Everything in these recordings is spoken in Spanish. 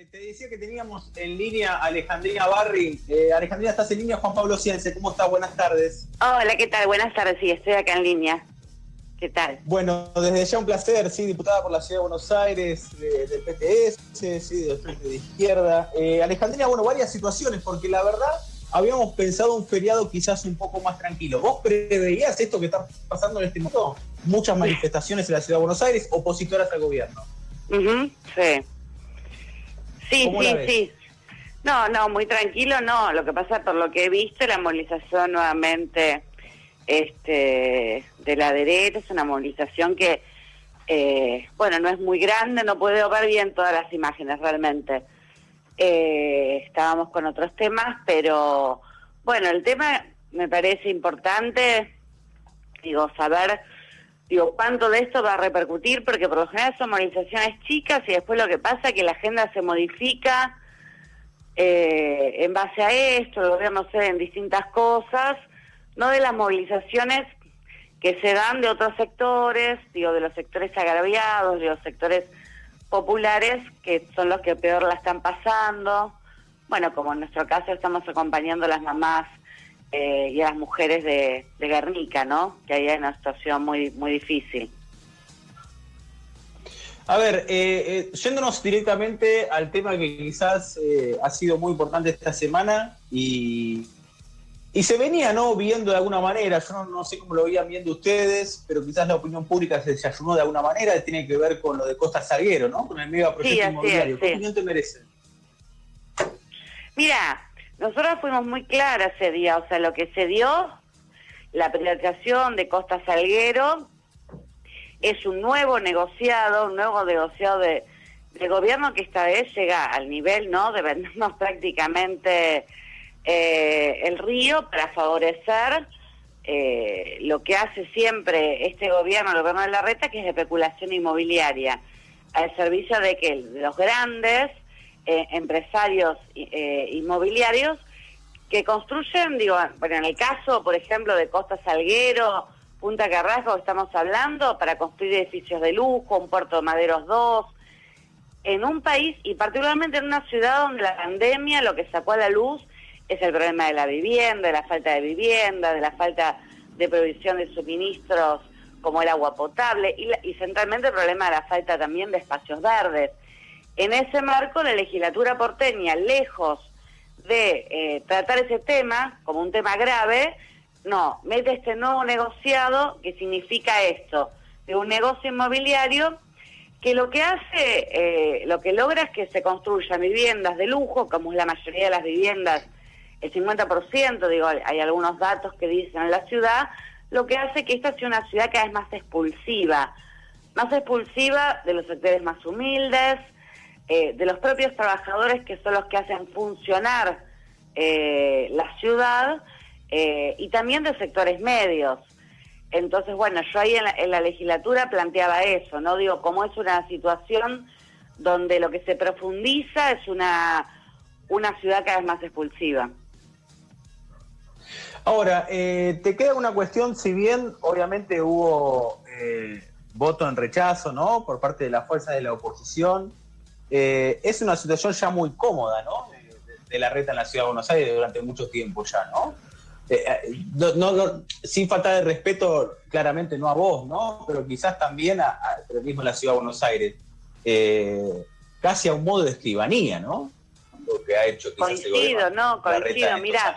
Eh, te decía que teníamos en línea a Alejandrina Barri. Eh, Alejandrina, ¿estás en línea? Juan Pablo Cience, ¿cómo estás? Buenas tardes. Hola, ¿qué tal? Buenas tardes, sí, estoy acá en línea. ¿Qué tal? Bueno, desde ya un placer, sí, diputada por la Ciudad de Buenos Aires, del PTS, sí, del Frente de Izquierda. Eh, Alejandrina, bueno, varias situaciones, porque la verdad habíamos pensado un feriado quizás un poco más tranquilo. ¿Vos preveías esto que está pasando en este momento? Muchas manifestaciones en la Ciudad de Buenos Aires, opositoras al gobierno. sí. Sí, sí, sí. No, no, muy tranquilo, no. Lo que pasa, por lo que he visto, la movilización nuevamente este, de la derecha es una movilización que, eh, bueno, no es muy grande, no puedo ver bien todas las imágenes realmente. Eh, estábamos con otros temas, pero bueno, el tema me parece importante, digo, saber digo, cuánto de esto va a repercutir, porque por lo general son movilizaciones chicas y después lo que pasa es que la agenda se modifica eh, en base a esto, el gobierno cede en distintas cosas, no de las movilizaciones que se dan de otros sectores, digo, de los sectores agraviados, de los sectores populares, que son los que peor la están pasando. Bueno, como en nuestro caso estamos acompañando a las mamás eh, y a las mujeres de, Guernica, ¿no? Que ahí hay una situación muy, muy difícil. A ver, eh, eh, yéndonos directamente al tema que quizás eh, ha sido muy importante esta semana y, y se venía no viendo de alguna manera, yo no, sé cómo lo veían viendo ustedes, pero quizás la opinión pública se desayunó de alguna manera, tiene que ver con lo de Costa Salguero, ¿no? Con el mega proyecto inmobiliario. ¿Qué opinión te merece? Mira, nosotros fuimos muy claras ese día, o sea, lo que se dio, la privatización de Costa Salguero, es un nuevo negociado, un nuevo negociado de, gobierno que esta vez llega al nivel, ¿no?, de vendernos prácticamente eh, el río para favorecer eh, lo que hace siempre este gobierno, el gobierno de la reta, que es de especulación inmobiliaria, al servicio de que los grandes eh, empresarios eh, inmobiliarios que construyen, digo, bueno, en el caso, por ejemplo, de Costa Salguero, Punta Carrasco, estamos hablando, para construir edificios de lujo, un puerto de Maderos 2, en un país y particularmente en una ciudad donde la pandemia lo que sacó a la luz es el problema de la vivienda, de la falta de vivienda, de la falta de provisión de suministros como el agua potable y, y centralmente el problema de la falta también de espacios verdes. En ese marco, la legislatura porteña, lejos de eh, tratar ese tema como un tema grave, no, mete este nuevo negociado que significa esto, de un negocio inmobiliario que lo que hace, eh, lo que logra es que se construyan viviendas de lujo, como es la mayoría de las viviendas, el 50%, digo, hay algunos datos que dicen en la ciudad, lo que hace que esta sea una ciudad cada vez más expulsiva, más expulsiva de los sectores más humildes, eh, de los propios trabajadores que son los que hacen funcionar eh, la ciudad eh, y también de sectores medios. Entonces, bueno, yo ahí en la, legislatura planteaba eso, ¿no? Digo, como es una situación donde lo que se profundiza es una, una ciudad cada vez más expulsiva. Ahora, te queda una cuestión, si bien obviamente hubo voto en rechazo, ¿no? Por parte de la fuerza de la oposición, eh, es una situación ya muy cómoda, ¿no? De, la reta en la ciudad de Buenos Aires durante mucho tiempo ya, ¿no? Eh, eh, no, sin falta de respeto, claramente no a vos, ¿no? Pero quizás también a, mismo en la ciudad de Buenos Aires, casi a un modo de escribanía, ¿no? Lo que ha hecho quizás Coincido, no, coincido. Mirá,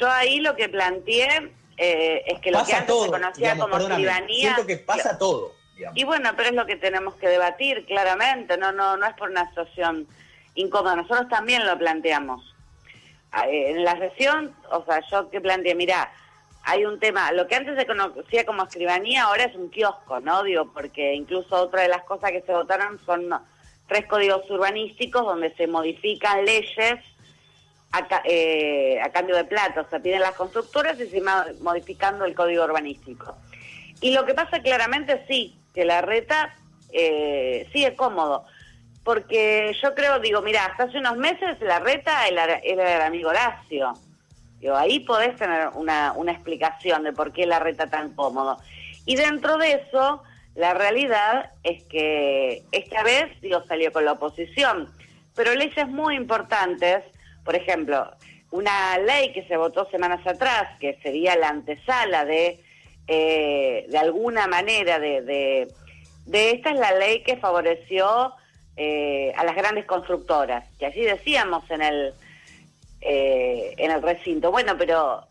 yo ahí lo que planteé es que lo que antes se conocía como escribanía... Siento que pasa todo y bueno, pero es lo que tenemos que debatir claramente, no, no, no es por una situación incómoda, nosotros también lo planteamos. Ah, eh, en la sesión, o sea, yo que planteé, mira, hay un tema, lo que antes se conocía como escribanía ahora es un kiosco, ¿no? Digo, porque incluso otra de las cosas que se votaron son tres códigos urbanísticos donde se modifican leyes a, eh, a cambio de plata, o sea, piden las constructoras y se va modificando el código urbanístico. Y lo que pasa claramente sí, que la reta eh, sigue cómodo. Porque yo creo, digo, mira, hasta hace unos meses la reta era, el amigo Horacio. Digo, ahí podés tener una, una explicación de por qué la reta tan cómodo. Y dentro de eso, la realidad es que esta vez, digo, salió con la oposición. pero leyes muy importantes, por ejemplo, una ley que se votó semanas atrás, que sería la antesala de, eh, de alguna manera, de, de, esta es la ley que favoreció eh, a las grandes constructoras, que así decíamos en el, eh, en el recinto. Bueno, pero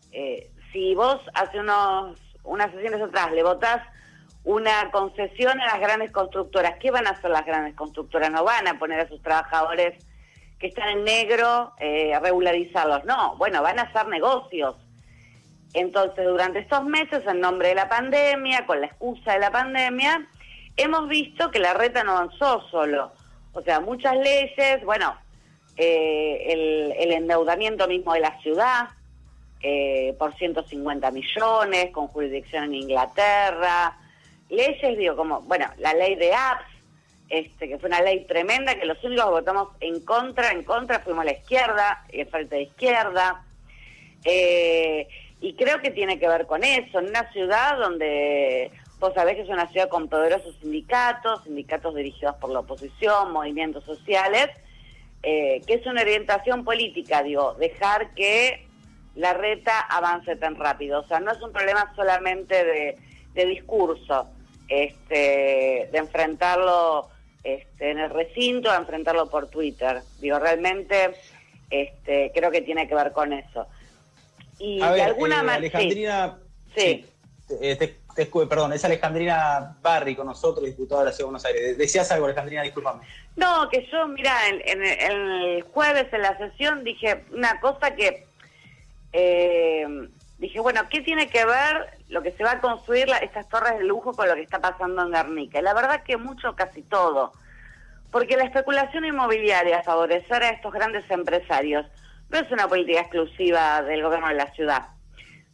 si vos hace unos, unas sesiones atrás le votás una concesión a las grandes constructoras. ¿Qué van a hacer las grandes constructoras? No van a poner a sus trabajadores que están en negro eh, a regularizarlos. No, bueno, van a hacer negocios. Entonces, durante estos meses, en nombre de la pandemia, con la excusa de la pandemia, hemos visto que la reta no avanzó solo. O sea, muchas leyes, bueno, eh, el, endeudamiento mismo de la ciudad eh, por 150 millones, con jurisdicción en Inglaterra, leyes, digo, como, bueno, la ley de apps, este, que fue una ley tremenda, que los únicos que votamos en contra, en contra, fuimos la izquierda, el frente de izquierda. Eh, y creo que tiene que ver con eso, en una ciudad donde vos sabés que es una ciudad con poderosos sindicatos, sindicatos dirigidos por la oposición, movimientos sociales, eh, que es una orientación política, digo, dejar que la reta avance tan rápido. O sea, no es un problema solamente de de discurso, este, de enfrentarlo este, en el recinto, de enfrentarlo por Twitter. Digo, realmente este, creo que tiene que ver con eso. Y de alguna eh, manera... Alejandrina... Sí. Eh, perdón, es Alejandrina Barri con nosotros, diputada de la Ciudad de Buenos Aires. Decías algo, Alejandrina, discúlpame. No, que yo, mira, en, el jueves en la sesión dije una cosa que eh, dije, bueno, ¿qué tiene que ver lo que se va a construir estas torres de lujo con lo que está pasando en Guernica? Y la verdad que mucho, casi todo. Porque la especulación inmobiliaria, favorecer a estos grandes empresarios, es una política exclusiva del gobierno de la ciudad.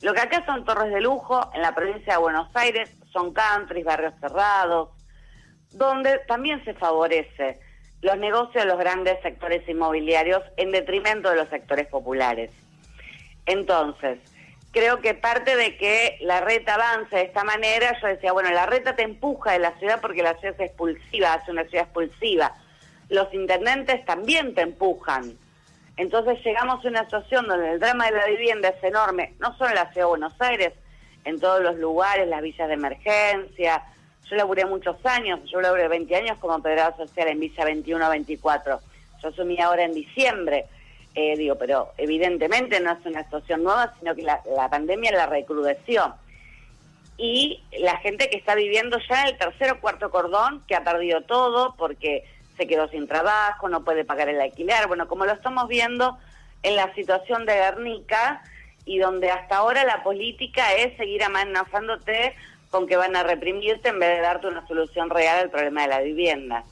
Lo que acá son torres de lujo, en la provincia de Buenos Aires, son countries, barrios cerrados, donde también se favorece los negocios de los grandes sectores inmobiliarios en detrimento de los sectores populares. Entonces, creo que parte de que la reta avance de esta manera, yo decía, bueno, la reta te empuja de la ciudad porque la ciudad es expulsiva, hace una ciudad expulsiva. Los intendentes también te empujan. Entonces llegamos a una situación donde el drama de la vivienda es enorme, no solo en la ciudad de Buenos Aires, en todos los lugares, las villas de emergencia. Yo laburé muchos años, yo laburé 20 años como operador social en Villa 21-24. Yo asumí ahora en diciembre eh, digo, pero evidentemente no es una situación nueva, sino que la, pandemia la recrudeció. Y la gente que está viviendo ya el tercer o cuarto cordón, que ha perdido todo porque se quedó sin trabajo, no puede pagar el alquiler, bueno, como lo estamos viendo en la situación de Guernica, y donde hasta ahora la política es seguir amenazándote con que van a reprimirte en vez de darte una solución real al problema de la vivienda.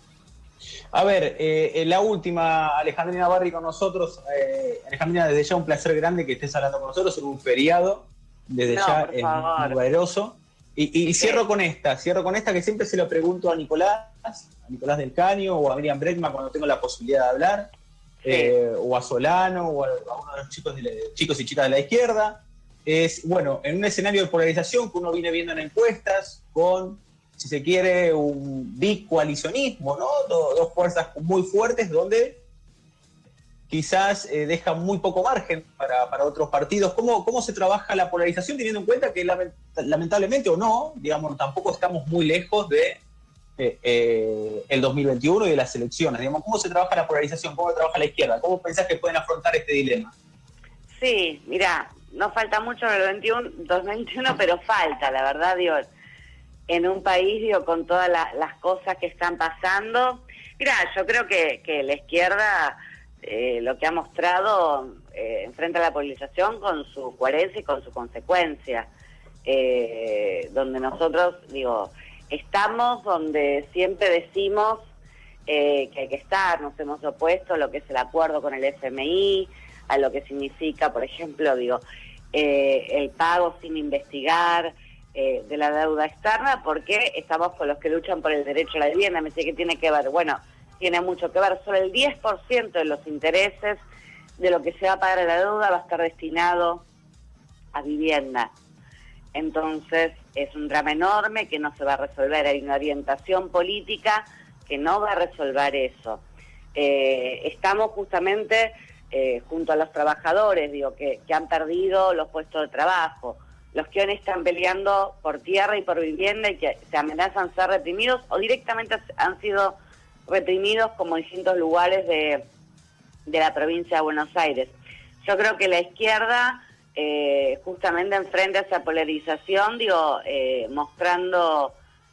A ver, eh, la última, Alejandrina Barri con nosotros. Eh, Alejandrina, desde ya un placer grande que estés hablando con nosotros en un feriado. Desde ya es muy poderoso. Y, cierro con esta, cierro con esta que siempre se lo pregunto a Nicolás, a Nicolás del Caño o a Miriam Bregman cuando tengo la posibilidad de hablar, eh, o a Solano o a, uno de los chicos, chicos y chicas de la izquierda. Es, bueno, en un escenario de polarización que uno viene viendo en encuestas, con si se quiere, un bicoalicionismo, ¿no? Dos, fuerzas muy fuertes donde quizás eh, deja muy poco margen para, otros partidos. ¿Cómo, ¿Cómo se trabaja la polarización teniendo en cuenta que lamentablemente o no, digamos, tampoco estamos muy lejos de eh, eh, el 2021 y de las elecciones? Digamos, ¿Cómo se trabaja la polarización? ¿Cómo trabaja la izquierda? ¿Cómo pensás que pueden afrontar este dilema? Sí, mira, no falta mucho en el 21, 2021, pero falta, la verdad, Dios en un país, digo, con todas las cosas que están pasando. Mira, yo creo que, que la izquierda eh, lo que ha mostrado eh, enfrenta a la polarización con su coherencia y con su consecuencia. Eh, donde nosotros, digo, estamos donde siempre decimos que hay que estar, nos hemos opuesto a lo que es el acuerdo con el FMI, a lo que significa, por ejemplo, digo, el pago sin investigar, eh, de la deuda externa porque estamos con los que luchan por el derecho a la vivienda. Me dice que tiene que ver. Bueno, tiene mucho que ver. Solo el 10% de los intereses de lo que se va a pagar la deuda va a estar destinado a vivienda. Entonces es un drama enorme que no se va a resolver. Hay una orientación política que no va a resolver eso. eh, estamos justamente eh, junto a los trabajadores, digo, que, que, han perdido los puestos de trabajo, los que hoy están peleando por tierra y por vivienda y que se amenazan ser reprimidos o directamente han sido reprimidos como distintos lugares de, de la provincia de Buenos Aires. Yo creo que la izquierda eh, justamente enfrente a esa polarización, digo, eh, mostrando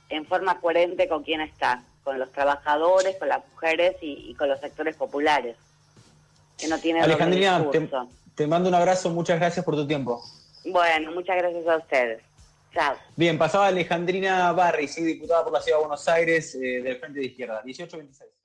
en forma coherente con quién está con los trabajadores, con las mujeres y, con los sectores populares. Que no tiene Alejandrina, te, te mando un abrazo, muchas gracias por tu tiempo. Bueno, muchas gracias a ustedes. Bien, pasaba Alejandrina Barri, diputada por la Ciudad de Buenos Aires eh, del Frente de Izquierda, 1826.